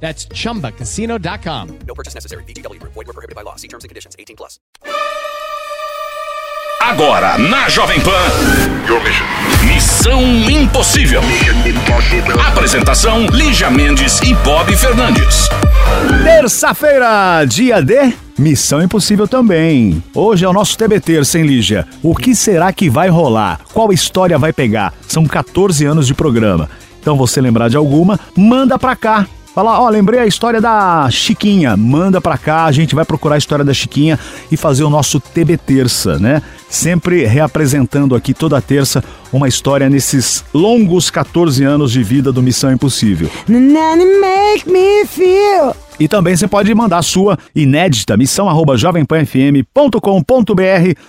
That's chumbacasino.com. No purchase necessary. VGW Group. Void were prohibited by law. See terms and conditions. 18 plus. Agora na Jovem Pan. Missão Impossível. Apresentação: Lígia Mendes e Bob Fernandes. Terça-feira, dia de Missão Impossível também. Hoje é o nosso TBT sem Lígia. O que será que vai rolar? Qual história vai pegar? São 14 anos de programa. Então, você lembrar de alguma, manda pra cá. Fala, ó, lembrei a história da Chiquinha. Manda pra cá, a gente vai procurar a história da Chiquinha e fazer o nosso TB Terça, né? Sempre reapresentando aqui toda terça uma história nesses longos 14 anos de vida do Missão Impossível. Make me feel. E também você pode mandar a sua inédita missão arroba jovempanfm.com.br.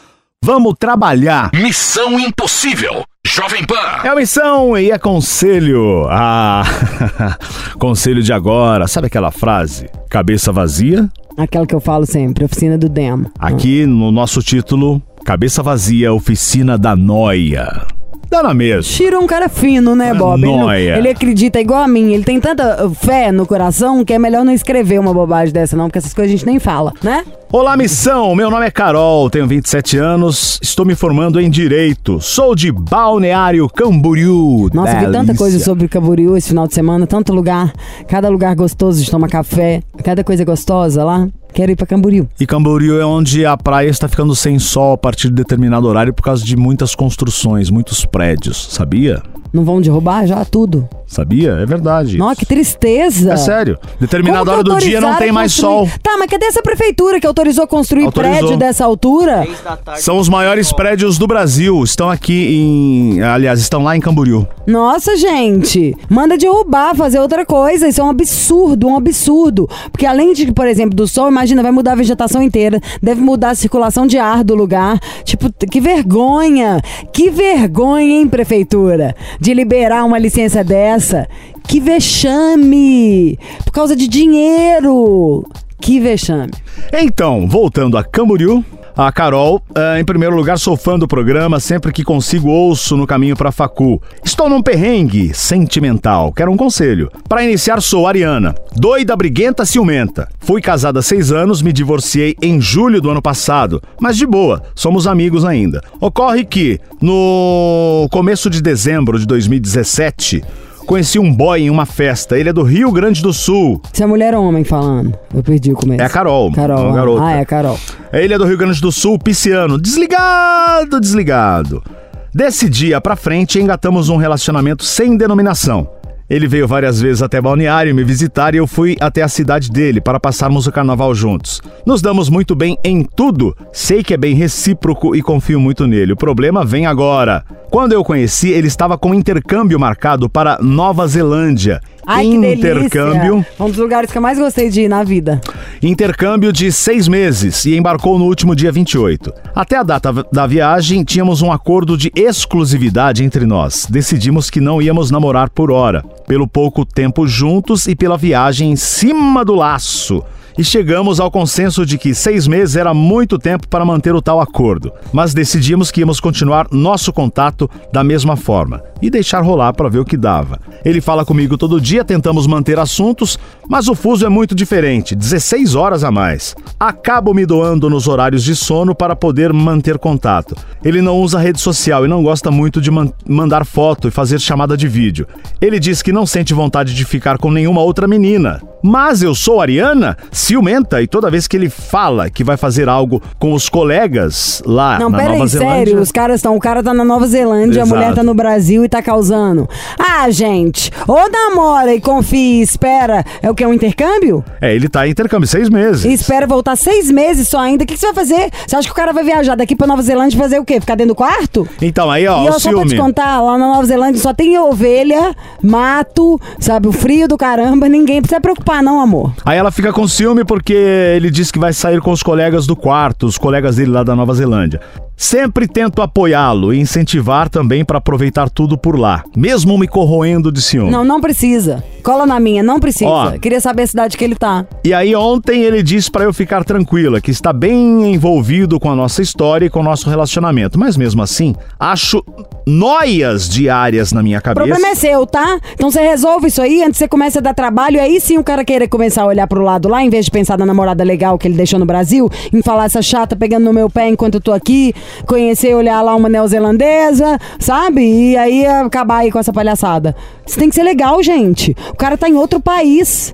Vamos trabalhar. Missão Impossível. Jovem Pan. É a missão e é conselho. Ah, conselho de agora. Sabe aquela frase? Cabeça vazia? Aquela que eu falo sempre, oficina do Demo. Aqui no nosso título, Cabeça vazia, oficina da noia. Dá na mesma. Shiro é um cara fino, né, Bob? Ele, não- Noia. ele acredita igual a mim. Ele tem tanta fé no coração que é melhor não escrever uma bobagem dessa, não, porque essas coisas a gente nem fala, né? Olá, missão! Meu nome é Carol, tenho 27 anos, estou me formando em Direito. Sou de Balneário Camboriú. Nossa, vi tanta Delícia. coisa sobre Camboriú esse final de semana, tanto lugar, cada lugar gostoso de tomar café, cada coisa gostosa lá. Quero ir pra Camboriú. E Camboriú é onde a praia está ficando sem sol a partir de determinado horário por causa de muitas construções, muitos prédios. Sabia? Não vão derrubar já tudo? Sabia? É verdade. Nossa, que tristeza. É sério. Determinada hora do dia não tem mais sol. Tá, mas cadê essa prefeitura que autorizou construir Autorizou. prédio dessa altura? São os maiores prédios do Brasil. Estão aqui em. Aliás, estão lá em Camboriú. Nossa, gente, manda derrubar, fazer outra coisa. Isso é um absurdo, um absurdo. Porque além de, por exemplo, do sol, imagina, vai mudar a vegetação inteira, deve mudar a circulação de ar do lugar. Tipo, que vergonha! Que vergonha, hein, prefeitura? De liberar uma licença dessa. Que vexame! Por causa de dinheiro! Que vexame. Então, voltando a Camboriú, a Carol, eh, em primeiro lugar, sou fã do programa, sempre que consigo ouço no caminho para Facu. Estou num perrengue sentimental, quero um conselho. Para iniciar, sou Ariana, doida, briguenta, ciumenta. Fui casada há seis anos, me divorciei em julho do ano passado, mas de boa, somos amigos ainda. Ocorre que, no começo de dezembro de 2017, conheci um boy em uma festa, ele é do Rio Grande do Sul. Se é mulher ou homem falando? Eu perdi o começo. É a Carol, Carol. uma ah. garota. Ah, é a Carol. É Ilha do Rio Grande do Sul, pisciano. Desligado, desligado. Desse dia pra frente, engatamos um relacionamento sem denominação. Ele veio várias vezes até Balneário me visitar e eu fui até a cidade dele para passarmos o carnaval juntos. Nos damos muito bem em tudo. Sei que é bem recíproco e confio muito nele. O problema vem agora. Quando eu o conheci, ele estava com intercâmbio marcado para Nova Zelândia. Ai, intercâmbio Um dos lugares que eu mais gostei de ir na vida. Intercâmbio de seis meses e embarcou no último dia 28. Até a data da viagem, tínhamos um acordo de exclusividade entre nós. Decidimos que não íamos namorar por hora, pelo pouco tempo juntos e pela viagem em cima do laço. E chegamos ao consenso de que seis meses era muito tempo para manter o tal acordo, mas decidimos que íamos continuar nosso contato da mesma forma e deixar rolar para ver o que dava. Ele fala comigo todo dia, tentamos manter assuntos, mas o fuso é muito diferente 16 horas a mais. Acabo me doando nos horários de sono para poder manter contato. Ele não usa rede social e não gosta muito de man- mandar foto e fazer chamada de vídeo. Ele diz que não sente vontade de ficar com nenhuma outra menina. Mas eu sou Ariana, ciumenta, e toda vez que ele fala que vai fazer algo com os colegas lá Não, na pera Nova aí, Zelândia. sério, os caras estão. O cara tá na Nova Zelândia, a Exato. mulher tá no Brasil e tá causando. Ah, gente, ou namora e confia espera é, que é um intercâmbio? É, ele tá em intercâmbio seis meses. E espera voltar seis meses só ainda. O que, que você vai fazer? Você acha que o cara vai viajar daqui pra Nova Zelândia e fazer o quê? Ficar dentro do quarto? Então, aí, ó, e o eu só pra te ciúme. contar, lá na Nova Zelândia só tem ovelha, mato, sabe, o frio do caramba. Ninguém precisa preocupar, não, amor. Aí ela fica com ciúme porque ele disse que vai sair com os colegas do quarto, os colegas dele lá da Nova Zelândia. Sempre tento apoiá-lo e incentivar também pra aproveitar tudo por lá, mesmo me corroendo de ciúme. Não, não precisa. Cola na minha, não precisa. Ó. Queria saber a cidade que ele tá. E aí ontem ele disse pra eu ficar tranquila, que está bem envolvido com a nossa história e com o nosso relacionamento, mas mesmo assim, acho noias diárias na minha O cabeça. problema é seu, tá? Então você resolve isso aí antes que você comece a dar trabalho. E aí sim o cara querer começar a olhar pro lado lá, em vez de pensar na namorada legal que ele deixou no Brasil, em falar essa chata pegando no meu pé enquanto eu tô aqui, conhecer e olhar lá uma neozelandesa, sabe? E aí acabar aí com essa palhaçada. Isso tem que ser legal, gente. O cara tá em outro país.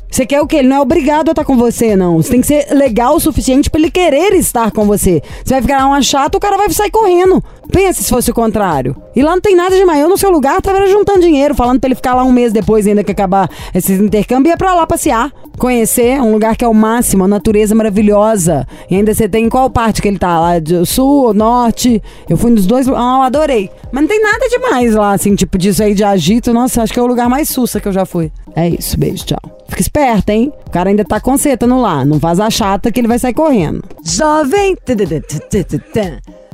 Você quer o quê? Ele não é obrigado a estar com você, não. Você tem que ser legal o suficiente pra ele querer estar com você. Você vai ficar uma chata, o cara vai sair correndo. Pensa se fosse o contrário. E lá não tem nada de maior. No seu lugar tava juntando dinheiro, falando pra ele ficar lá um mês depois, ainda que acabar esse intercâmbio, ia pra lá passear. Conhecer um lugar que é o máximo, a natureza maravilhosa. E ainda você tem qual parte que ele tá? Lá do sul ou norte? Eu fui nos dois. Ah, eu adorei. Mas não tem nada demais lá, assim, tipo disso aí de agito. Nossa, acho que é o lugar mais sussa que eu já fui. É isso, beijo, tchau. Fica esperta, hein? O cara ainda tá consertando lá. Não faz a chata que ele vai sair correndo. Jovem.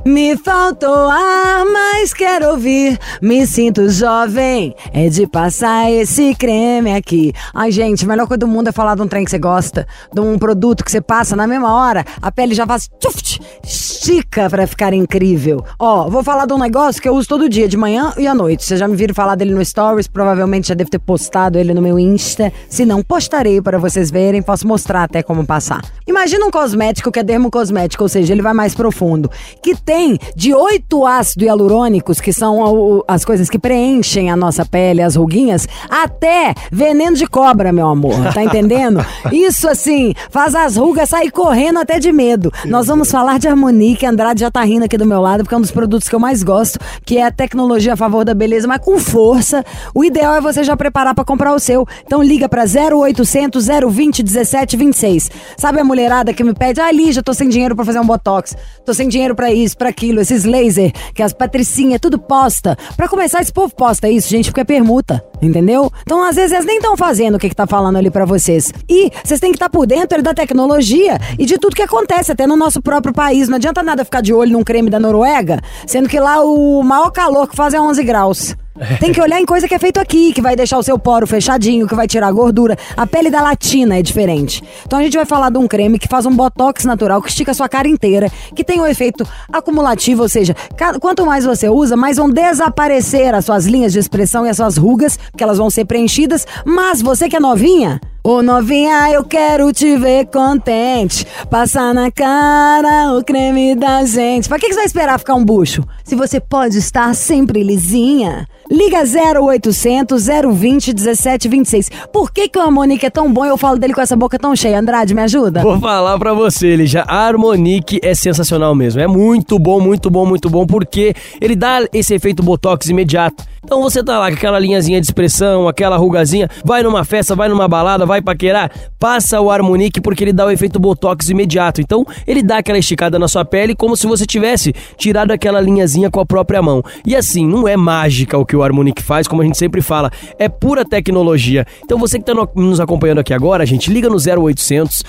Me faltou ar, mas quero ouvir. Me sinto jovem. É de passar esse creme aqui. Ai, gente, a melhor coisa do mundo é falar de um trem que você gosta. De um produto que você passa na mesma hora. A pele já faz. tchuft, estica pra ficar incrível. Ó, vou falar de um negócio que eu uso todo dia, de manhã e à noite. Vocês já me viram falar dele no Stories. Provavelmente já devo ter postado ele no meu Insta. Se não, postarei para vocês verem. Posso mostrar até como passar. Imagina um cosmético que é dermocosmético, ou seja, ele vai mais profundo. Que tem de oito ácidos hialurônicos, que são as coisas que preenchem a nossa pele, as ruguinhas, até veneno de cobra, meu amor. Tá entendendo? Isso, assim, faz as rugas sair correndo até de medo. Nós vamos falar de Harmonique. Andrade já tá rindo aqui do meu lado, porque é um dos produtos que eu mais gosto, que é a tecnologia a favor da beleza, mas com força. O ideal é você já preparar pra comprar o seu. Então liga pra 0800 020 1726. Sabe a mulherada que me pede, ah, Lígia, tô sem dinheiro pra fazer um botox, tô sem dinheiro pra isso, pra aquilo, esses laser, que as patricinhas tudo posta. Pra começar, esse povo posta isso, gente, porque é permuta, entendeu? Então, às vezes, eles nem estão fazendo o que, que tá falando ali pra vocês. E vocês têm que estar por dentro da tecnologia e de tudo que acontece, até no nosso próprio país. Não adianta nada ficar de olho num creme da Noruega, sendo que lá o maior calor que faz é 11 graus. Tem que olhar em coisa que é feito aqui, que vai deixar o seu poro fechadinho, que vai tirar a gordura. A pele da latina é diferente. Então a gente vai falar de um creme que faz um botox natural, que estica a sua cara inteira, que tem um efeito acumulativo, ou seja, quanto mais você usa, mais vão desaparecer as suas linhas de expressão e as suas rugas, que elas vão ser preenchidas. Mas você que é novinha, Ô novinha, eu quero te ver contente. Passar na cara o creme da gente. Pra que que você vai esperar ficar um bucho? Se você pode estar sempre lisinha. Liga 0800 020 1726. Por que, que o Harmonique é tão bom e eu falo dele com essa boca tão cheia? Andrade, me ajuda? Vou falar pra você, ele já a Harmonique é sensacional mesmo. É muito bom, muito bom, muito bom, porque ele dá esse efeito botox imediato. Então você tá lá com aquela linhazinha de expressão, aquela rugazinha, vai numa festa, vai numa balada, vai paquerar, passa o Harmonique porque ele dá o efeito botox imediato. Então ele dá aquela esticada na sua pele como se você tivesse tirado aquela linhazinha com a própria mão. E assim, não é mágica o que o Harmonique faz, como a gente sempre fala, é pura tecnologia. Então você que tá no- nos acompanhando aqui agora, gente, liga no 0800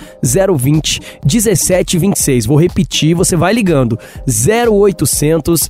020 1726. Vou repetir, você vai ligando. 0800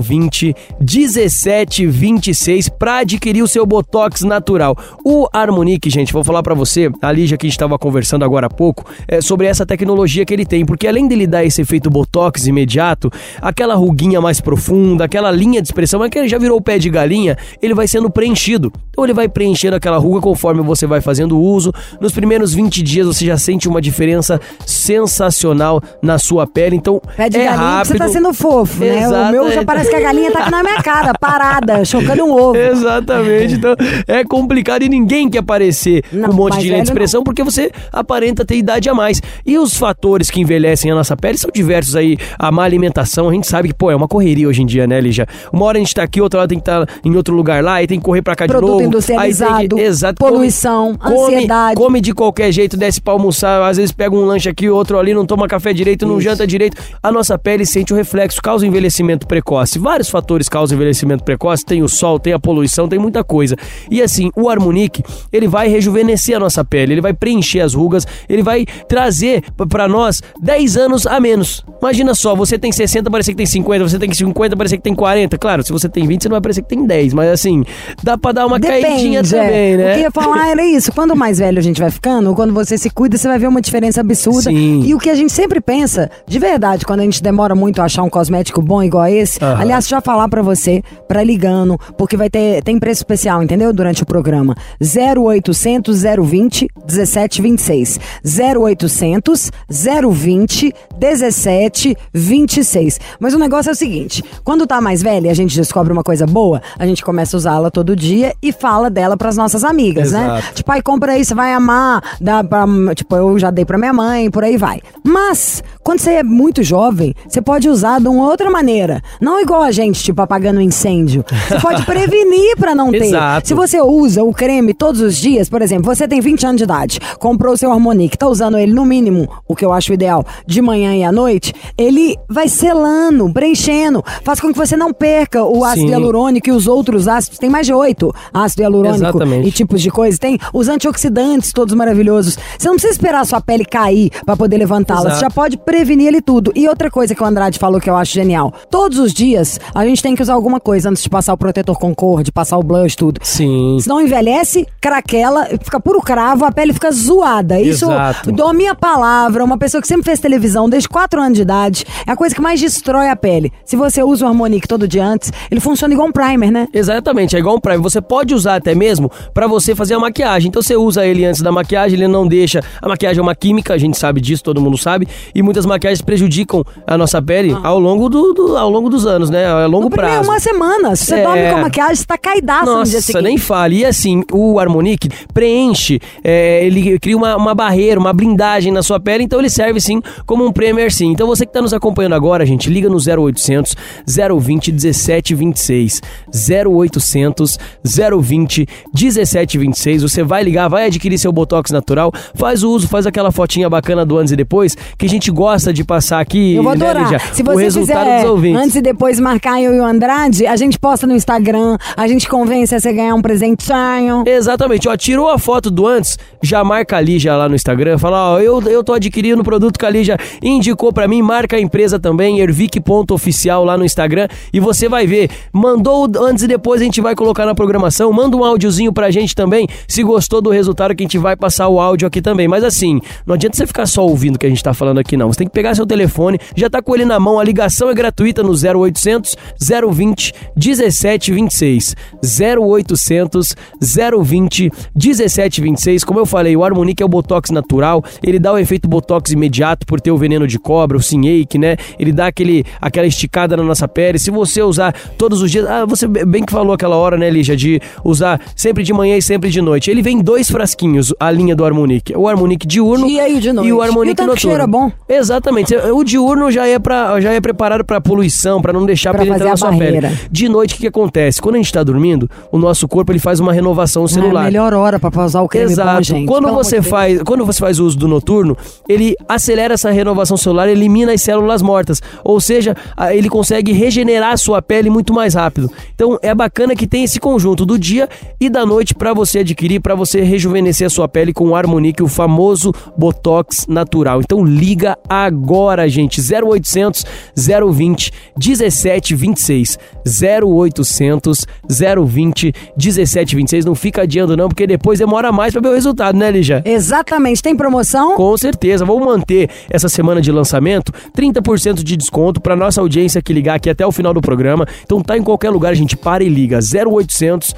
020 1726 para adquirir o seu botox natural. O Harmonique, gente, vou falar para você, a Lígia que a gente estava conversando agora há pouco, é, sobre essa tecnologia que ele tem, porque além dele dar esse efeito botox imediato, aquela ruguinha mais profunda, aquela linha de expressão, é que ele já virou o pé de galinha, ele vai sendo preenchido. Então ele vai preenchendo aquela ruga conforme você vai fazendo o uso. Nos primeiros 20 dias você já sente uma diferença sensacional na sua pele. Então Pé de é galinha que rápido. você tá sendo fofo, né? O meu já parece que a galinha tá aqui na minha cara, parada, chocando um ovo. Exatamente. Então é complicado e ninguém quer aparecer Não, com um monte de linha de expressão porque você aparenta ter idade a mais. E os fatores que envelhecem a nossa pele são diversos aí. A má alimentação, a gente sabe que, pô, é uma correria hoje em dia, né, Lígia? Uma hora a gente tá aqui, outra hora tem que estar em outro lugar lá, aí tem que correr pra cá de Produto novo. industrializado, aí tem que, exato, poluição, come, ansiedade. Come de qualquer jeito, desce pra almoçar, às vezes pega um lanche aqui, outro ali, não toma café direito, não janta direito. A nossa pele sente o reflexo, causa envelhecimento precoce. Vários fatores causam envelhecimento precoce, tem o sol, tem a poluição, tem muita coisa. E assim, o Harmonique, ele vai rejuvenescer a nossa pele, ele vai preencher as rugas, ele vai trazer p- pra nós 10 anos a menos. Imagina só, você tem 60, parece que tem 50, você tem 50, parece que tem 40. Claro, se você tem 20, você não vai parecer que tem 10, mas assim, dá pra dar uma caidinha Depende, também, é. né? O que eu ia falar era isso. Quando mais velho a gente vai ficando, quando você se cuida, você vai ver uma diferença absurda. Sim. E o que a gente sempre pensa, de verdade, quando a gente demora muito a achar um cosmético bom igual esse, aliás, já falar pra você, pra ligando, porque vai ter tem preço especial, entendeu? Durante o programa. 0800 020 1726. 0800 020 1726. Mas o negócio é o seguinte, quando tá mais velha e a gente descobre uma coisa boa, a gente começa a usá-la todo dia e fala dela pras nossas amigas, né? Exato. Tipo, aí compra aí, você vai amar, dá pra, tipo, eu já dei pra minha mãe, por aí vai. Mas, quando você é muito jovem, você pode usar de uma outra maneira. Não igual a gente, tipo, apagando incêndio. Você pode prevenir pra não ter. Exato. Se você usa o creme todos os dias, por exemplo, você tem 20 anos de idade, comprou o seu Harmonique, tá usando ele no mínimo, o que eu acho ideal, de manhã e à noite, ele vai selando, preenchendo, faz com que você não perca o ácido Sim. hialurônico e os outros ácidos. Tem mais de oito ácido hialurônico Exatamente. e tipos de coisa. Tem os antioxidantes todos maravilhosos. Você não precisa esperar a sua pele cair pra poder levantá-la. Você já pode prevenir ele tudo. E outra coisa que o Andrade falou que eu acho genial. Todos os dias a gente tem que usar alguma coisa antes de passar o protetor Concord, de passar o blush, tudo. Sim. Senão envelhece, craquela, fica puro cravo, a pele fica zoada. Isso, Exato. dou a minha palavra, uma pessoa que sempre fez televisão desde 4 anos de idade, é a coisa que mais destrói a pele. Se você usa o Harmonique todo dia antes, ele funciona igual um primer, né? Exatamente, é igual um Prime. Você pode usar até mesmo pra você fazer a maquiagem. Então você usa ele antes da maquiagem, ele não deixa. A maquiagem é uma química, a gente sabe disso, todo mundo sabe. E muitas maquiagens prejudicam a nossa pele ao, longo do, do- ao longo dos anos, né? A longo No prazo. uma semana. Se você É. dorme com a maquiagem, você tá caidaço no dia Nossa, seguinte. nem fale. E assim, o Harmonique preenche, é, ele cria uma, uma barreira, uma blindagem na sua pele, então ele serve sim como um Premier sim. Então você que está nos acompanhando agora, gente, liga no 0800 020 1726. 0800 020 1726. Você vai ligar, vai adquirir seu Botox natural, faz o uso, faz aquela fotinha bacana do antes e depois, que a gente gosta de passar aqui. Eu vou né, adorar. Lígia? Se o você resultado fizer dos ouvintes. antes e depois marcar eu e o Andrade, a gente posta no Instagram, a gente convence a você ganhar um presentinho. Exatamente, ó, tirou a foto do antes, já marca a Lígia lá no Instagram, fala, ó, eu, eu tô adquirindo o produto que a Lígia indicou pra mim, marca a empresa também, ervic.oficial lá no Instagram, e você vai ver, mandou antes e depois a gente vai colocar na programação, manda um áudiozinho pra gente também, se gostou do resultado que a gente vai passar o áudio aqui também, mas assim, não adianta você ficar só ouvindo o que a gente tá falando aqui não, você tem que pegar seu telefone, já tá com ele na mão, a ligação é gratuita no 0800 020 1726, 0800 020 1726. Como eu falei, o Harmonique é o Botox natural, ele dá o efeito Botox imediato por ter o veneno de cobra, o Sinhake, né? Ele dá aquele, aquela esticada na nossa pele. Se você usar todos os dias, ah, você bem que falou aquela hora, né, Lígia, de usar sempre de manhã e sempre de noite. Ele vem em dois frasquinhos, a linha do Harmonique. O Harmonique diurno Dia e o de noite. e o E o noturno. cheiro é bom. Exatamente. O diurno já é para já é preparado para poluição, para não deixar Pra pra entrar na sua barreira. pele. De noite o que, que acontece? Quando a gente tá dormindo, o nosso corpo ele faz uma renovação É a celular. melhor hora pra usar o creme Exato. bom, gente. quando Pelo você de Deus. faz, quando você faz o uso do noturno, ele acelera essa renovação celular, elimina as células mortas, ou seja, ele consegue regenerar a sua pele muito mais rápido. Então é bacana que tem esse conjunto do dia e da noite para você adquirir, para você rejuvenescer a sua pele com o Harmonique, o famoso Botox natural. Então liga agora, gente, 0800 020 1726. 0800 020 1726. Não fica adiando não, porque depois demora mais para ver o resultado, né, Lígia? Exatamente. Tem promoção? Com certeza, vamos manter essa semana de lançamento desconto, 30% de desconto pra nossa audiência que ligar aqui até o final do programa. Então tá em qualquer lugar, a gente para e liga 0800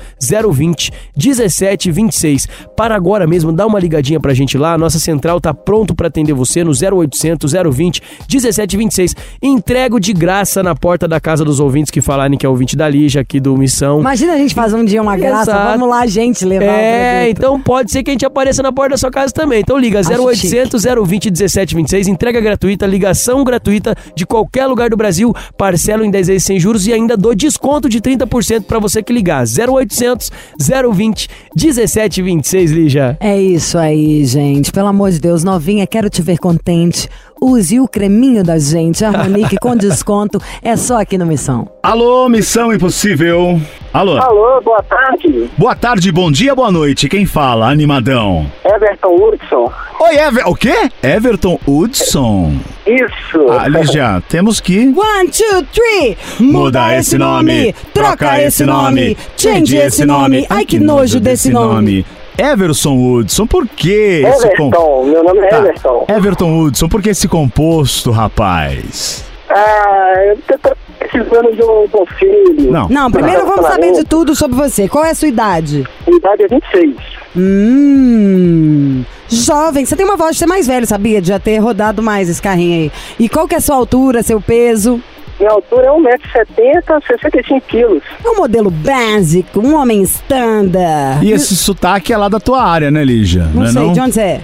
020 1726. Para agora mesmo, dá uma ligadinha pra gente lá. A nossa central tá pronto pra atender você no 0800 020 1726. Entrego de graça na porta da casa dos ouvintes que falarem que é ouvinte da Lígia aqui do Missão. Imagina a gente fazer um dia uma graça, Exato. vamos lá, gente, levar É, então pode ser que a gente apareça na porta da sua casa também. Então liga Acho 0800 020 1726, entrega gratuita, ligação gratuita de qualquer lugar do Brasil, parcelo em 10 vezes sem juros e ainda dou desconto de 30% pra você que ligar. 0800 020 1726, Lígia. É isso aí, gente. Pelo amor de Deus, novinha, quero te ver contente. Use o creminho da gente, Harmonique com desconto. É só aqui no Missão. Alô, Missão Impossível. Alô. Alô, boa tarde. Boa tarde, bom dia, boa noite. Quem fala? Animadão. Everton Hudson. Oi, Ever... O quê? Everton Hudson. Isso. Ah, Lígia, temos que... One, two, three. Muda esse nome, troca esse nome, change esse nome. Ai, que nojo desse nome. Everson Hudson, por que esse Everton, com- meu nome é Tá. Everton. Everton Hudson, por que esse composto, rapaz? Ah, eu tô precisando de um conselho. Não. Não, primeiro vamos saber de tudo sobre você. Qual é a sua idade? Minha idade é 26. Hum. Jovem, você tem uma voz de ser mais velho, sabia? De já ter rodado mais esse carrinho aí. E qual que é a sua altura, seu peso? Minha altura é 1,70m, 65 quilos. É um modelo básico, um homem standard. E esse sotaque é lá da tua área, né, Lígia? Não, é sei, não? de onde você é?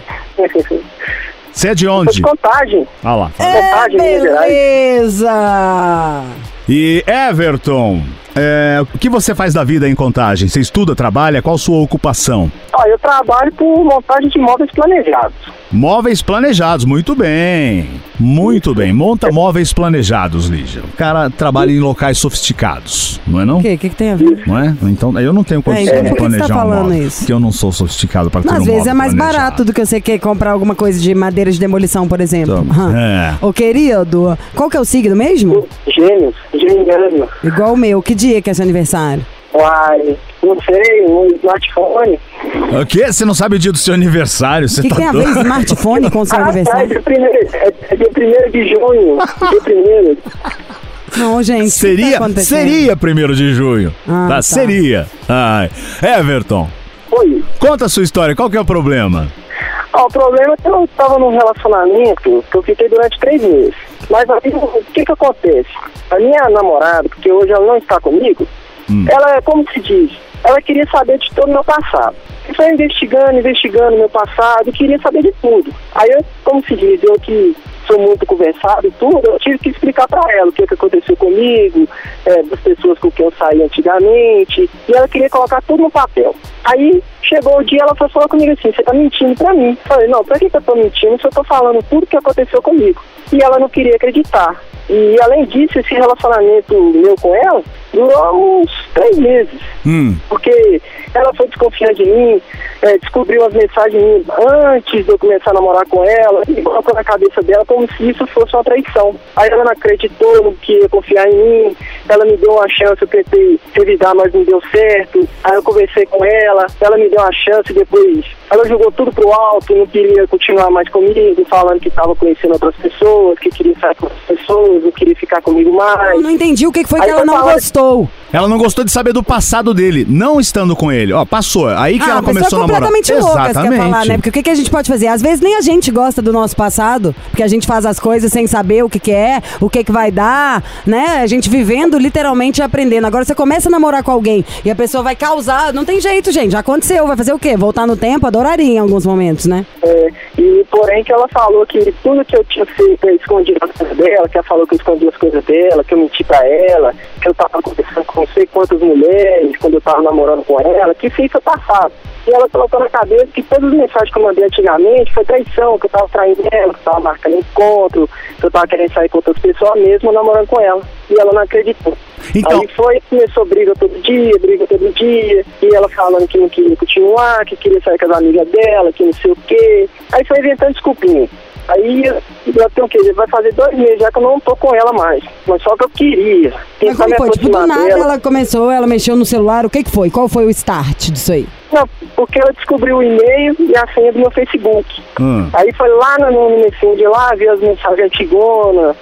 Você é de onde? de contagem. Ah lá. É, Contagem, beleza! E Everton, é, o que você faz da vida em contagem? Você estuda, trabalha? Qual sua ocupação? Ó, eu trabalho por montagem de móveis planejados. Móveis planejados, muito bem. Muito bem. Monta móveis planejados, Lígia. O cara trabalha em locais sofisticados, não é não? O que, que, que tem a ver? Não é? Então, eu não tenho condição então de por que que você planejar tá um falando móvel, isso? Porque eu não sou sofisticado para ter um Às vezes é mais planejado. barato do que você quer comprar alguma coisa de madeira de demolição, por exemplo. Então, é. Ô, querido, qual que é o signo mesmo? Gêmeos, gêmeo. Igual o meu. Que dia que é seu aniversário? Uai, não sei, um smartphone. O quê? Você não sabe o dia do seu aniversário? Você O que, tá que tem a ver doido? smartphone com o seu Ah, tá, é aniversário? dia primeiro, é, é dia primeiro de junho. dia primeiro. Não, gente. que Seria, tá seria primeiro de junho. Ah, tá, tá. seria. Ai. Everton, Oi. conta a sua história. Qual que é o problema? Ó, o problema é que eu estava num relacionamento que eu fiquei durante três meses. Mas aí, o que que acontece? A minha namorada, porque hoje ela não está comigo, ela é, como se diz, ela queria saber de todo o meu passado. Foi investigando, investigando meu passado, e queria saber de tudo. Aí, eu, como se diz, eu que sou muito conversado e tudo, eu tive que explicar para ela o que, que aconteceu comigo, é, das pessoas com quem eu saí antigamente, e ela queria colocar tudo no papel. Aí chegou o dia, ela falar comigo assim, você tá mentindo pra mim. Eu falei, não, que, que eu tô mentindo se eu tô falando tudo que aconteceu comigo? E ela não queria acreditar. E além disso, esse relacionamento meu com ela durou uns três meses. Hum. Porque ela foi desconfiar de mim, eh, descobriu as mensagens antes de eu começar a namorar com ela, e colocou na cabeça dela como se isso fosse uma traição. Aí ela não acreditou, não queria confiar em mim, ela me deu uma chance, eu tentei revidar, mas não deu certo. Aí eu conversei com ela, ela me deu uma chance, depois ela jogou tudo pro alto, não queria continuar mais comigo, falando que estava conhecendo outras pessoas, que queria sair com outras pessoas, não queria ficar comigo mais. Eu não entendi o que que foi que Aí ela foi não falar- gostou. Ela não gostou de saber do passado dele, não estando com ele. Ó, passou. Aí que ah, ela pessoa começou a namorar. completamente louca, você quer Exatamente. falar, né? Porque o que, que a gente pode fazer? Às vezes nem a gente gosta do nosso passado, porque a gente faz as coisas sem saber o que, que é, o que, que vai dar, né? A gente vivendo literalmente aprendendo. Agora você começa a namorar com alguém e a pessoa vai causar. Não tem jeito, gente. Já aconteceu. Vai fazer o quê? Voltar no tempo? Adoraria em alguns momentos, né? É, e porém que ela falou que tudo que eu tinha feito eu escondi as coisas dela, que ela falou que eu escondi as coisas dela, que eu menti pra ela, que eu tava conversando com não sei quantas mulheres quando eu tava namorando com ela, que isso foi passado. E ela colocou na cabeça que todas as mensagens que eu mandei antigamente foi traição, que eu tava traindo ela, que eu tava marcando encontro, que eu tava querendo sair com outras pessoas mesmo namorando com ela. E ela não acreditou. Então- Aí foi, começou briga todo dia, briga todo dia, e ela falando que não queria continuar, que queria sair com as amigas dela, que não sei o quê. Aí foi inventando desculpinha. Aí já tem o quê? Vai fazer dois meses já que eu não tô com ela mais. Mas só que eu queria. Mas como foi? Tipo, do nada dela. ela começou, ela mexeu no celular. O que, que foi? Qual foi o start disso aí? Não, porque ela descobriu o e-mail e a senha do meu Facebook. Hum. Aí foi lá no, no Messenger lá, viu as mensagens antigonas,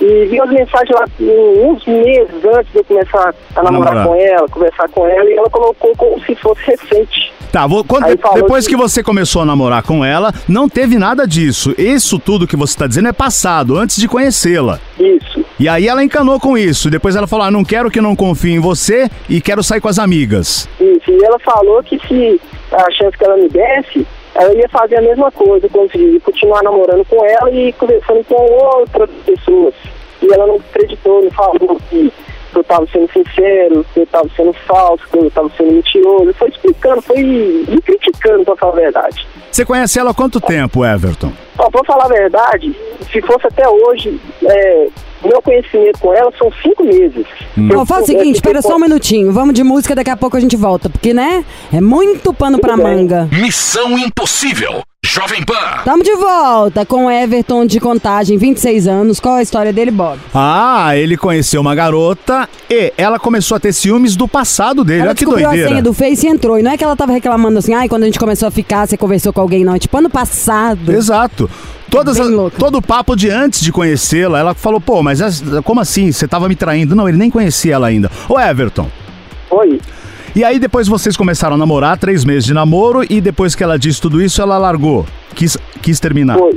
e viu as mensagens lá uns meses antes de eu começar a namorar Namorar. com ela, conversar com ela, e ela colocou como se fosse recente. Tá, vou- quando- depois que- que você começou a namorar com ela, não teve nada disso. Isso tudo que você está dizendo é passado, antes de conhecê-la. Isso. E aí ela encanou com isso. Depois ela falou: ah, não quero que não confie em você e quero sair com as amigas. Isso, e ela falou que se a chance que ela me desse, ela ia fazer a mesma coisa, se diz, continuar namorando com ela e conversando com outras pessoas. E ela não acreditou, não falou que eu estava sendo sincero, que eu estava sendo falso, que eu estava sendo mentiroso. Foi explicando, foi me criticando, pra falar a verdade. Você conhece ela há quanto tempo, Everton? Ó, pra falar a verdade, se fosse até hoje, é, meu conhecimento com ela são cinco meses. Ó, faz o seguinte, espera só um minutinho. Vamos de música, daqui a pouco a gente volta. Porque, né? É muito pano pra Tudo bem. manga. Missão Impossível. Jovem Pan. Tamo de volta com o Everton de Contagem, 26 anos. Qual a história dele, Bob? Ah, ele conheceu uma garota e ela começou a ter ciúmes do passado dele. Ela Olha que descobriu a doideira. senha do Face e entrou. E não é que ela tava reclamando assim, ai, quando a gente começou a ficar, você conversou com alguém, não. É tipo ano passado. Exato. Todas as- todo o papo de antes de conhecê-la, ela falou, pô, mas as- como assim? Você tava me traindo? Não, ele nem conhecia ela ainda. Ô, Everton. Foi. E aí depois vocês começaram a namorar, três meses de namoro, e depois que ela disse tudo isso, ela largou. Quis, quis terminar. Foi.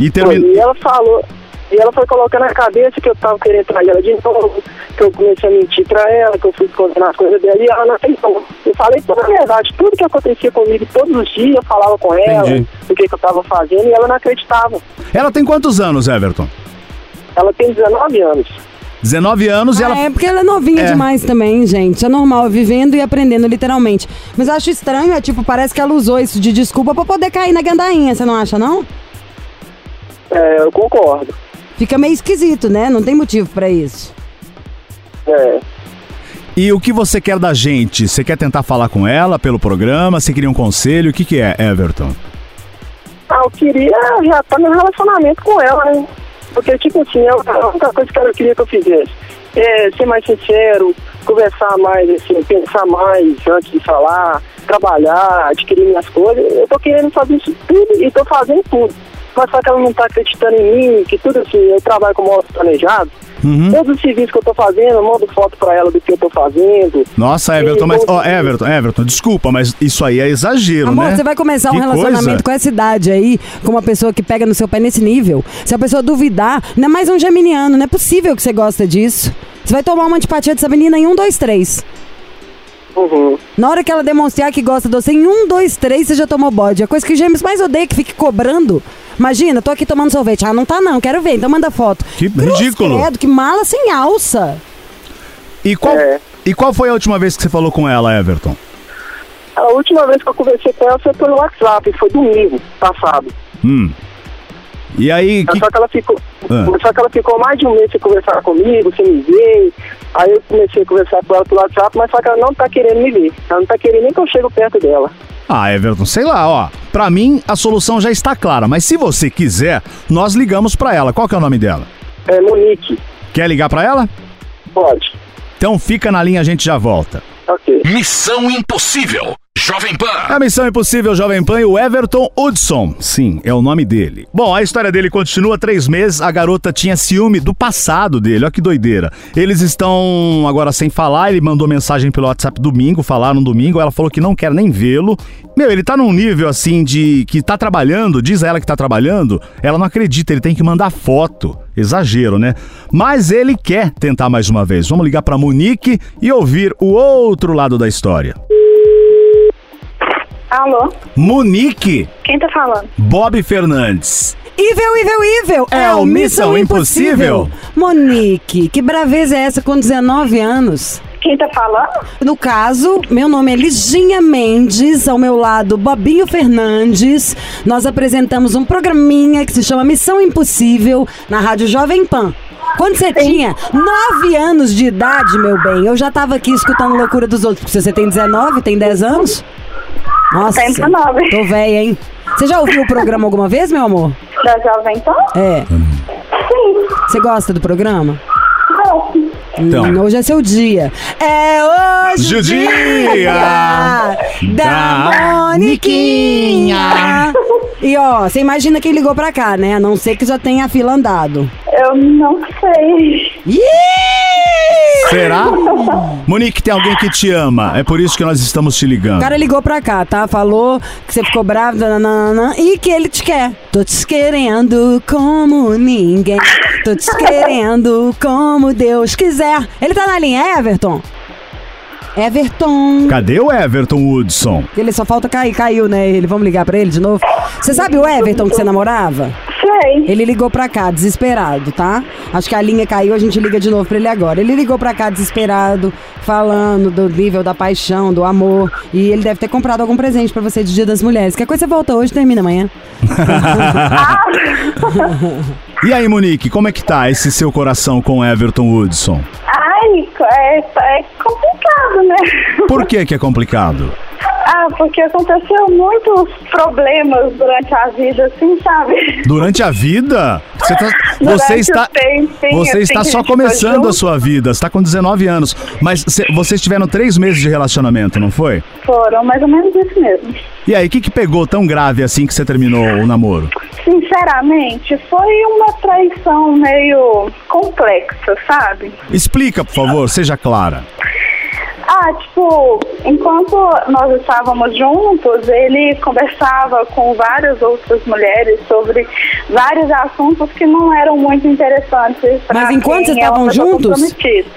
E Foi, terminou. E ela falou, e ela foi colocando na cabeça que eu tava querendo trair ela de novo, que eu comecei a mentir pra ela, que eu fui escondendo as coisas dela, e ela não aceitou. Eu falei toda a verdade, tudo que acontecia comigo todos os dias, eu falava com ela, Entendi. o que, que eu tava fazendo, e ela não acreditava. Ela tem quantos anos, Everton? Ela tem 19 anos. 19 anos e Ah, ela. É, porque ela é novinha É. demais também, gente. É normal, vivendo e aprendendo literalmente. Mas eu acho estranho, é tipo, parece que ela usou isso de desculpa pra poder cair na gandainha, você não acha, não? É, eu concordo. Fica meio esquisito, né? Não tem motivo pra isso. É. E o que você quer da gente? Você quer tentar falar com ela pelo programa? Você queria um conselho? O que, que é, Everton? Ah, eu queria já estar no relacionamento com ela, né? Porque, tipo assim, é a única coisa que ela queria que eu fizesse. É ser mais sincero, conversar mais, assim, pensar mais antes de falar, trabalhar, adquirir minhas coisas. Eu tô querendo fazer isso tudo e tô fazendo tudo. Mas só que ela não tá acreditando em mim, que tudo assim, eu trabalho com modo planejado. Uhum. Todos os serviços que eu tô fazendo, eu mando foto pra ela do que eu tô fazendo. Nossa, Everton, E mas. Ó, consegui. Everton, Everton, desculpa, mas isso aí é exagero, Amor, né? você vai começar um Que relacionamento coisa. com essa idade aí, com uma pessoa que pega no seu pé nesse nível. Se a pessoa duvidar, ainda mais um geminiano, não é possível que você gosta disso. Você vai tomar uma antipatia dessa menina em um, dois, três. Uhum. Na hora que ela demonstrar que gosta de você, em um, dois, três, você já tomou bode. A coisa que gêmeos mais odeia é que fique cobrando. Imagina, tô aqui tomando sorvete. Ah, não tá não, quero ver, então manda foto. Que Cruz ridículo. credo, que mala sem alça. E qual, É. e qual foi a última vez que você falou com ela, Everton? A última vez que eu conversei com ela foi pelo WhatsApp, foi domingo passado. Hum. E aí, que... Só que ela ficou. Ah. Só que ela ficou mais de um mês sem conversar comigo, sem me ver. Aí eu comecei a conversar com ela pelo WhatsApp, mas só que ela não tá querendo me ver. Ela não tá querendo nem que eu chegue perto dela. Ah, Everton, sei lá, ó. Pra mim, a solução já está clara, mas se você quiser, nós ligamos pra ela. Qual que é o nome dela? É Monique, Quer ligar pra ela? pode. Então fica na linha, a gente já volta. Ok. Missão Impossível. Jovem Pan. A Missão Impossível Jovem Pan e o Everton Hudson. Sim, é o nome dele. Bom, a história dele continua três meses. A garota tinha ciúme do passado dele. Olha que doideira. Eles estão agora sem falar. Ele mandou mensagem pelo WhatsApp domingo, falaram domingo. Ela falou que não quer nem vê-lo. Meu, ele tá num nível assim de que tá trabalhando, diz a ela que tá trabalhando. Ela não acredita, ele tem que mandar foto. Exagero, né? Mas ele quer tentar mais uma vez. Vamos ligar pra Monique e ouvir o outro lado da história. Alô? Monique Quem tá falando? Bob Fernandes. Ivel, Ivel, Ivel! É o Missão Impossível. Monique, que braveza é essa com 19 anos? Quem tá falando? No caso, meu nome é Liginha Mendes, ao meu lado, Bobinho Fernandes. Nós apresentamos um programinha que se chama Missão Impossível na Rádio Jovem Pan. Quando você tinha 9 anos de idade, meu bem, eu já tava aqui escutando loucura dos outros. Porque você tem 19, tem 10 anos? Nossa, Tem 19. tô velha, hein? Você já ouviu o programa alguma vez, meu amor? Da Jovem Pan? É. Sim. Você gosta do programa? Gosto. Então. Hum, hoje é seu dia. É Hoje o Judia da da Moniquinha. E ó, você imagina quem ligou pra cá, né? A não ser que já tenha a fila andado. Eu não sei. Ih! Será? Monique, tem alguém que te ama. É por isso que nós estamos te O ligando. cara ligou pra cá, tá? Falou que você ficou brava nananana, e que ele te quer. Tô te querendo como ninguém. Tô te querendo como Deus quiser. Ele tá na linha, Everton? Everton. Cadê o Everton Woodson? Ele só falta cair, caiu, né? Ele, vamos ligar pra ele de novo. Você sabe o Everton que você namorava? Sei. Ele ligou pra cá, desesperado, tá? Acho que a linha caiu, a gente liga de novo pra ele agora. Ele ligou pra cá, desesperado, falando do nível da paixão, do amor. E ele deve ter comprado algum presente pra você de Dia das Mulheres. Quer coisa você volta hoje, termina amanhã. E aí, Monique, como é que tá esse seu coração com o Everton Woodson? Ai, é, é complicado, né? Por que que é complicado? Ah, porque aconteceu muitos problemas durante a vida, assim, sabe? Durante a vida? Você, tá- você está, tempo, sim, você assim está só começando a sua vida. Você está com 19 anos. Mas cê- vocês tiveram três meses de relacionamento, não foi? Foram mais ou menos isso mesmo. E aí, o que, que pegou tão grave assim que você terminou o namoro? Sinceramente, foi uma traição meio complexa, sabe? Explica, por favor, seja clara. Ah, tipo, enquanto nós estávamos juntos, ele conversava com várias outras mulheres sobre vários assuntos que não eram muito interessantes pra Mas enquanto vocês é estavam juntos?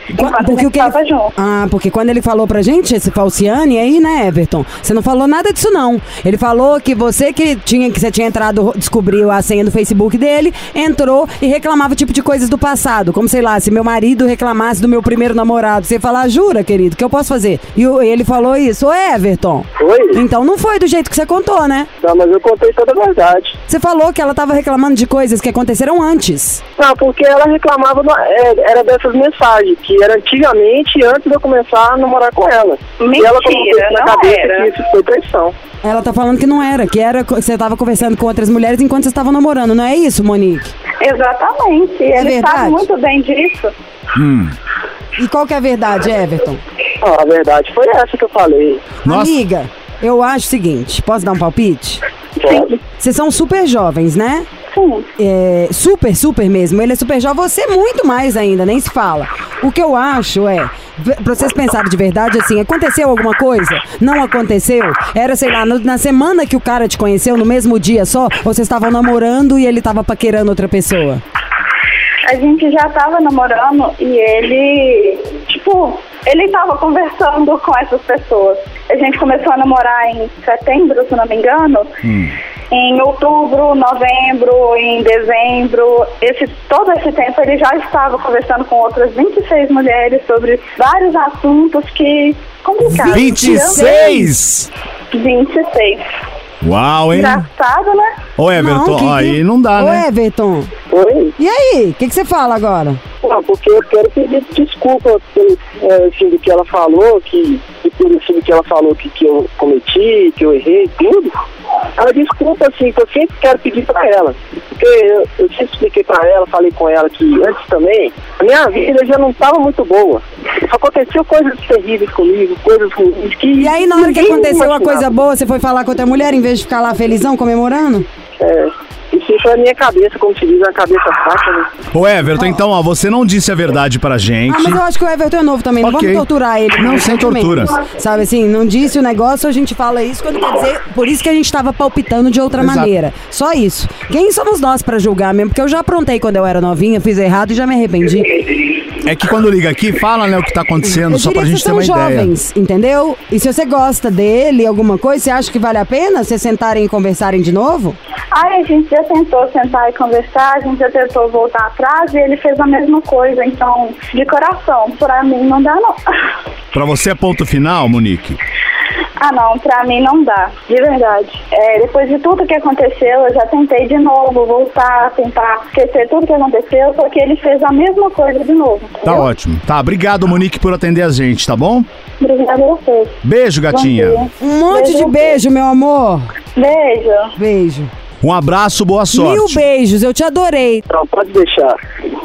Enquanto porque o que ele- estava junto. Ah, porque quando ele falou pra gente, esse Falciane aí, né, Everton? Você não falou nada disso, não. Ele falou que você que tinha, que você tinha entrado, descobriu a senha do Facebook dele, entrou e reclamava tipo de coisas do passado. Como, sei lá, se meu marido reclamasse do meu primeiro namorado, você ia falar, jura, querido, que eu posso fazer? E ele falou isso, ô Everton. Oi? Então não foi do jeito que você contou, né? Não, mas eu contei toda a verdade. Você falou que ela tava reclamando de coisas que aconteceram antes. Não, porque ela reclamava, no- é, era dessas mensagens, que era antigamente, antes de eu começar a namorar com ela. e ela colocou Mentira, isso na não cabeça era. que isso foi traição. Ela tá falando que não era, que era co- você tava conversando com outras mulheres enquanto vocês estavam namorando, não é isso, Monique? Exatamente. Ele verdade? sabe muito bem disso. E qual que é a verdade, Everton? Ah, a verdade foi essa que eu falei. Nossa. Amiga, eu acho o seguinte, posso dar um palpite? Pode? Vocês são super jovens, né? Sim. É, super, super mesmo. Ele é super jovem, você muito mais ainda, nem se fala. O que eu acho é, pra vocês pensarem de verdade, assim, aconteceu alguma coisa? Não aconteceu? Era, sei lá, no- na semana que o cara te conheceu, no mesmo dia só? Ou vocês estavam namorando e ele tava paquerando outra pessoa? A gente já tava namorando e ele, tipo, ele tava conversando com essas pessoas. A gente começou a namorar em setembro, se não me engano. Em outubro, novembro, em dezembro, esse, todo esse tempo ele já estava conversando com outras 26 mulheres sobre vários assuntos que complicados. 26? 26. Uau, hein? Engraçado, né? Ô, Everton, Não, que- aí não dá, Ô, né? Everton, Oi? e aí? O que que você fala agora? Não, porque eu quero pedir desculpa pelo é, assim, que ela falou, que, pelo assim, que ela falou que, que eu cometi, que eu errei, tudo. Ela desculpa, assim, que eu sempre quero pedir pra ela. Porque eu, eu sempre expliquei pra ela, falei com ela que antes também, a minha vida já não estava muito boa. Só aconteceu coisas terríveis comigo, coisas ruins que. E aí, na hora que aconteceu a imaginava. coisa boa, você foi falar com outra mulher em vez de ficar lá felizão, comemorando? É, isso foi a minha cabeça, como se diz, a cabeça fraca, né? Ô, Everton, então, ó, você não disse a verdade pra gente. Ah, mas eu acho que o Everton é novo também. Não Ok. vamos torturar ele. Não, com sem tortura. Sabe assim, não disse o negócio, a gente fala isso quando quer dizer. Por isso que a gente tava palpitando de outra Exato. maneira. Só isso. Quem somos nós pra julgar mesmo? Porque eu já aprontei quando eu era novinha, fiz errado e já me arrependi. É que quando liga aqui, fala, né, o que tá acontecendo, Eu só pra gente ter uma ideia. jovens, entendeu? E se você gosta dele, alguma coisa, você acha que vale a pena vocês sentarem e conversarem de novo? Ai, a gente já tentou sentar e conversar, a gente já tentou voltar atrás e ele fez a mesma coisa. Então, de coração, pra mim não dá não. Pra você é ponto final, Monique? Ah não, pra mim não dá, de verdade. É, depois de tudo que aconteceu, eu já tentei de novo voltar, tentar esquecer tudo que aconteceu, só que ele fez a mesma coisa de novo. Tá entendeu? ótimo. Tá, obrigado, Monique, por atender a gente, tá bom? Obrigada a vocês. Beijo, gatinha. Um monte de beijo, meu amor. Beijo. Beijo. Um abraço, boa sorte. Mil beijos, eu te adorei. Então, pode deixar.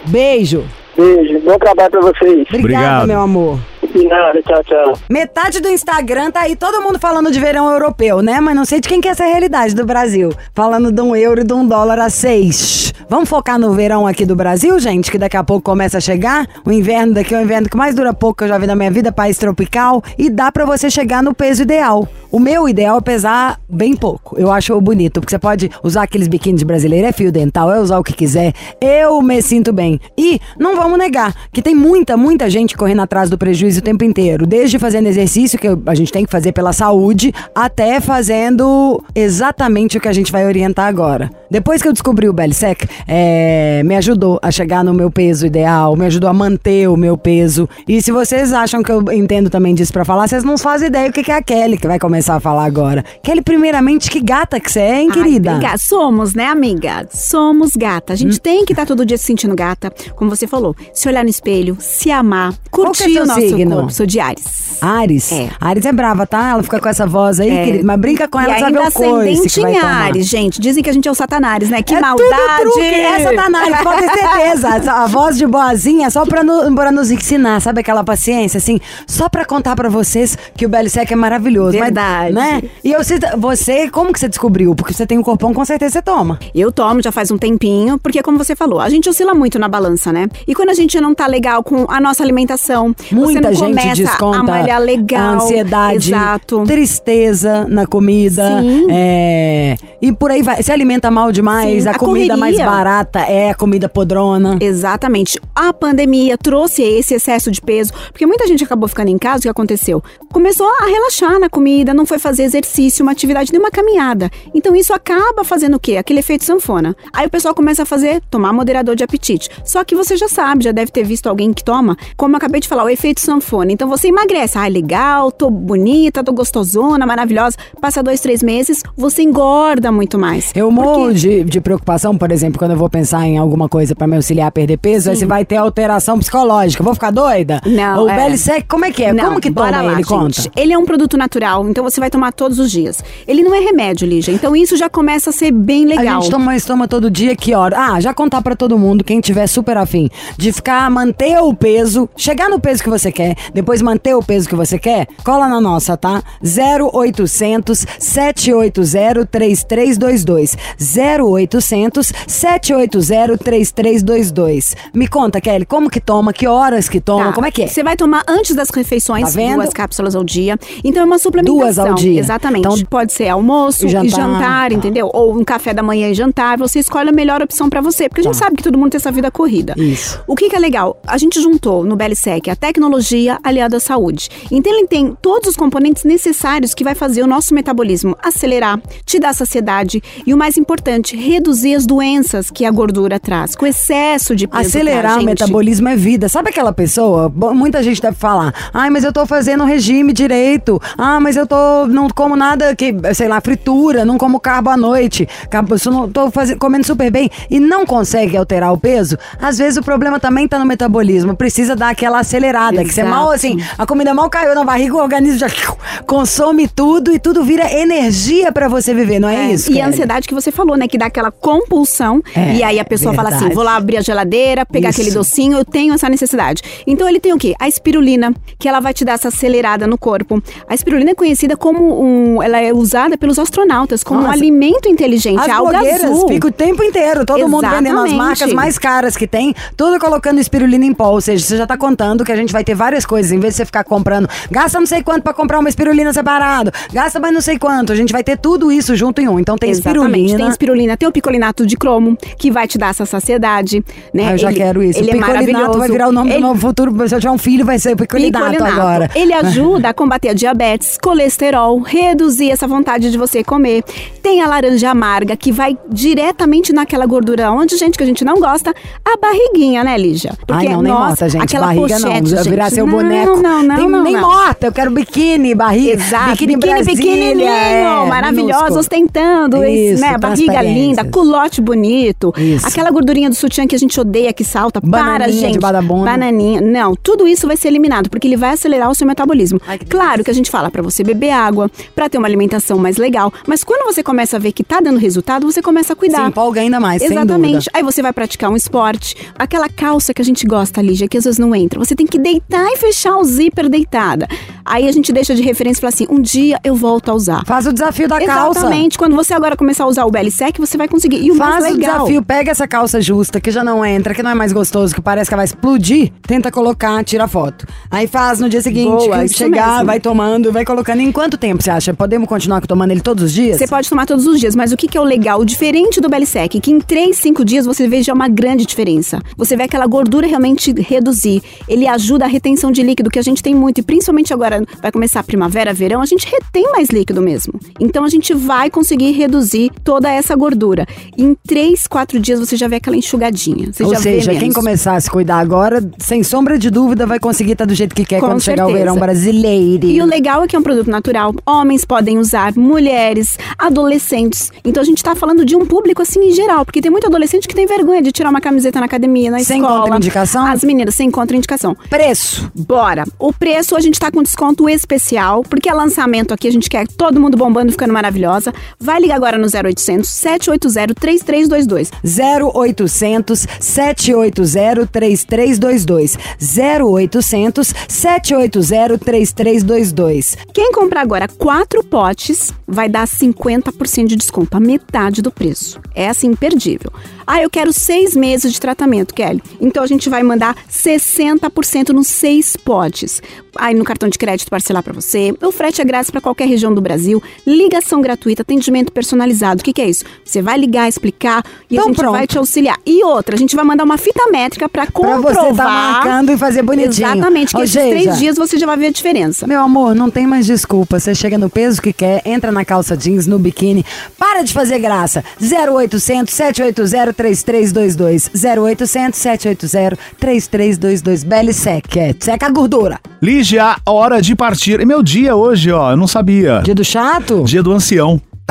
Beijo. Beijo, bom trabalho pra vocês. Obrigada, Obrigado. meu amor. Tchau, tchau. Metade do Instagram tá aí todo mundo falando de verão europeu, né? Mas não sei de quem que é essa realidade do Brasil. Falando de um euro e de um dólar a seis. Vamos focar no verão aqui do Brasil, gente? Que daqui a pouco começa a chegar. O inverno daqui é o inverno que mais dura pouco que eu já vi na minha vida, país tropical. E dá pra você chegar no peso ideal. O meu ideal é pesar bem pouco. Eu acho bonito, porque você pode usar aqueles biquínis brasileiros, é fio dental, é usar o que quiser. Eu me sinto bem. E não vamos negar que tem muita, muita gente correndo atrás do prejuízo tempo inteiro. Desde fazendo exercício, que a gente tem que fazer pela saúde, até fazendo exatamente o que a gente vai orientar agora. Depois que eu descobri o Belisec, é, me ajudou a chegar no meu peso ideal, me ajudou a manter o meu peso. E se vocês acham que eu entendo também disso pra falar, vocês não fazem ideia o que é a Kelly que vai começar a falar agora. Kelly, primeiramente, que gata que você é, hein, querida? Ai, obrigada. Somos, né, amiga? Somos gata. A gente tem que estar todo dia se sentindo gata, como você falou. Se olhar no espelho, se amar, é curtir seu o nosso signo? Corpo. Sou de Ares. Ares? É. Ares é brava, tá? Ela fica com essa voz aí, É. querida. Mas brinca com ela, e sabe ainda o coice que em. Ares, gente. Dizem que a gente é o Satanás, né? Que é maldade. Tudo. É Satanás, pode ter certeza. A voz de boazinha é só pra, no- pra nos ensinar, sabe aquela paciência, assim? Só pra contar pra vocês que o Belisec é maravilhoso. mas, Verdade. né? E eu, você, como que você descobriu? Porque você tem um corpão, com certeza você toma. Eu tomo já faz um tempinho, porque como você falou, a gente oscila muito na balança, né? E quando a gente não tá legal com a nossa alimentação, você Muita não gente começa desconta a malhar legal. a ansiedade, Exato. tristeza na comida. É, e por aí vai. Se alimenta mal demais, Sim, a, a comida mais barata é a comida podrona. Exatamente. A pandemia trouxe esse excesso de peso, porque muita gente acabou ficando em casa, o que aconteceu? Começou a relaxar na comida, não foi fazer exercício, uma atividade, nem uma caminhada. Então isso acaba fazendo o quê? Aquele efeito sanfona. Aí o pessoal começa a fazer, tomar moderador de apetite. Só que você já sabe, já deve ter visto alguém que toma, como eu acabei de falar, o efeito sanfona. Então você emagrece, ah, legal, tô bonita, tô gostosona, maravilhosa. Passa dois, três meses, você engorda muito mais. Eu morro de, de preocupação, por exemplo, quando eu vou pensar em alguma coisa pra me auxiliar a perder peso, aí você vai ter alteração psicológica. Vou ficar doida? Não, O é. Belisec, como é que é? Não, como que toma lá, ele? gente. Conta. Ele é um produto natural, então você vai tomar todos os dias. Ele não é remédio, Lígia. Então isso já começa a ser bem A legal. gente toma toma todo dia, que hora? Ah, já contar pra todo mundo, quem tiver super afim, de ficar, manter o peso, chegar no peso que você quer, depois manter o peso que você quer, cola na nossa, tá? 0800 780 3322. 0800 780 3322. Me conta, Kelly, como que toma, que horas que toma, Tá. como é que é? Você vai tomar antes das refeições Tá duas cápsulas ao dia. Então é uma suplementação. Duas ao dia. Exatamente. Então, Pode ser almoço e e jantar. jantar, entendeu? Ou um café da manhã e jantar. Você escolhe a melhor opção pra você. Porque a gente sabe que todo mundo tem essa vida corrida. Tá. Isso. O que, que é legal? A gente juntou no Belisec a tecnologia aliada à saúde. Então ele tem todos os componentes necessários que vai fazer o nosso metabolismo acelerar, te dar saciedade e o mais importante, reduzir as doenças que a gordura traz, com excesso de peso. Acelerar tá, o gente? metabolismo é vida. Sabe aquela pessoa? Muita gente deve falar: ai, mas eu tô fazendo regime direito. Ah, mas eu tô. Não como nada que, sei lá, fritura, não como carbo à noite. Carbo, eu não tô fazendo, comendo super bem e não consegue alterar o peso. Às vezes o problema também tá no metabolismo. Precisa dar aquela acelerada. Que você Exato. Mal, assim, a comida mal caiu na barriga, o organismo já consome tudo e tudo vira energia pra você viver, não é, isso? E a ansiedade que você falou, né? Que dá aquela compulsão. É, e aí a pessoa fala assim: verdade. vou lá abrir a geladeira, pegar Isso. aquele docinho, eu tenho essa necessidade. Então ele tem o quê? A espirulina, que ela vai te dar essa acelerada no corpo. A espirulina é conhecida como um. Ela é usada pelos astronautas como um Nossa. alimento inteligente. As é algo blogueiras azul. ficam o tempo inteiro, todo mundo vendendo as Exatamente. marcas mais caras que tem, tudo colocando espirulina em pó. Ou seja, você já tá contando que a gente vai ter várias coisas. Em vez de você ficar comprando, gasta não sei quanto pra comprar uma espirulina separado, gasta mais não sei quanto. A gente vai ter tudo isso junto em um. Então tem Exatamente. espirulina. Tem espirulina, tem o picolinato de cromo, que vai te dar essa saciedade, né? Ah, eu já Ele- quero isso. Ele é picolinato maravilhoso. vai virar o nome Ele- do novo futuro. Se eu tiver um filho, vai ser o picolinato, Picolinato. agora. Ele ajuda a combater a diabetes, colesterol, reduzir essa vontade de você comer. Tem a laranja amarga, que vai diretamente naquela gordura onde, gente, que a gente não gosta, a barriguinha, né, Lígia? Ai, não, nem gente. Aquela barriga não. pochete, virar gente. seu não, boneco. Não, não, Tem- não. Nem não. morta. Eu quero biquíni, barriga. Exato, Biquíni, biquíni pequenininho, é, maravilhosa, ostentando, esse, Isso, né, barriga linda, culote bonito. Isso. Aquela gordurinha do sutiã que a gente odeia, que salta. para, Bananinha gente. debaixo da bunda. Bananinha. Não, tudo isso vai ser eliminado, porque ele vai acelerar o seu metabolismo. Ai, que claro que a gente fala pra você beber água, pra ter uma alimentação mais legal, mas quando você começa a ver que tá dando resultado, você começa a cuidar. Se empolga ainda mais, Exatamente. Aí você vai praticar um esporte. Aquela calça que a gente gosta, Lígia, que às vezes não entra. Você tem que deitar e fechar o zíper deitada. Aí a gente deixa de referência e fala assim: um dia eu volto a usar. Faz o desafio da calça. Exatamente. Quando você agora começar a usar o Belisec, você vai conseguir. E o Faz mais o legal. desafio, pega essa calça justa, que já não entra, que não é mais gostoso, que parece que vai explodir, tenta colocar, tira foto. Aí faz no dia seguinte, Boa, chegar, mesmo. vai tomando, vai colocando. Em quanto tempo você acha? Podemos continuar tomando ele todos os dias? Você pode tomar todos os dias, mas o que, que é o legal? O diferente do Belisec, que em 3, 5 dias você vê já uma grande diferença. Você vê aquela gordura realmente reduzir. Ele ajuda a retenção de líquido, que a gente tem muito, e principalmente agora vai começar a primavera, verão, a gente retém mais líquido mesmo. Então a gente vai conseguir reduzir toda essa gordura. Em 3, 4 dias você já vê aquela enxugadinha. Você Ou seja, quem começar a se cuidar agora, sem sombra de dúvida, vai conseguir estar do jeito que quer Com quando chegar o certeza. verão brasileiro. E o legal é que é um produto natural. Homens podem usar, mulheres, adolescentes. Então a gente tá falando de um público assim em geral, porque tem muito adolescente que tem vergonha de tirar uma camiseta na academia, na Sem escola. contraindicação? As meninas sem contraindicação. Preço. Bora. O preço a gente tá com desconto especial, porque é lançamento aqui, a gente quer todo mundo bombando, ficando maravilhosa. Vai ligar agora no 0800 780 3322. 0800 780 3322. 0800 780 3322. Quem comprar agora quatro potes vai dar 50% de desconto, a metade do preço. É assim, imperdível. Ah, eu quero seis meses de tratamento, Kelly. Então a gente vai mandar 60% nos seis potes. Aí no cartão de crédito parcelar para você. O frete é grátis para qualquer região do Brasil. Ligação gratuita, atendimento personalizado. O que, que é isso? Você vai ligar, explicar e Então a gente pronto. vai te auxiliar. E outra, a gente vai mandar uma fita métrica para Pra comprovar. você tá marcando e fazer bonitinho. Exatamente, que Ou esses seja, três dias você já vai ver a diferença. Meu amor, não tem mais desculpa. Você chega no peso que quer, entra na calça jeans, no biquíni. Para de fazer graça. 0800 780 3322. 0800 780 3322. Belly Sec. é, Seca a gordura. Lígia, hora de partir. É meu dia hoje, ó. Eu não sabia. Dia do chato? Dia do ancião.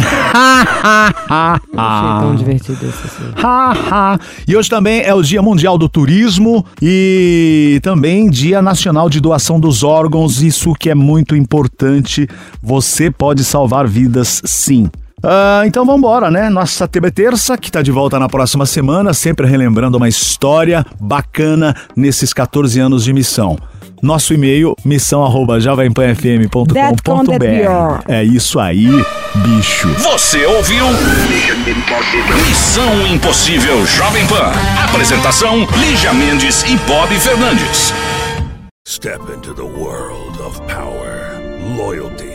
Achei tão divertido esse assim. Ha, ha. E hoje também é o Dia Mundial do Turismo e também Dia Nacional de Doação dos Órgãos. Isso que é muito importante. Você pode salvar vidas, sim. Ah, então vamos embora, né? Nossa TV Terça, que tá de volta na próxima semana, sempre relembrando uma história bacana nesses 14 anos de missão. Nosso e-mail, missão@jovempanfm.com.br. É isso aí, bicho. Você ouviu? Missão Impossível Jovem Pan. Apresentação: Lígia Mendes e Bob Fernandes. Step into the world of power, loyalty,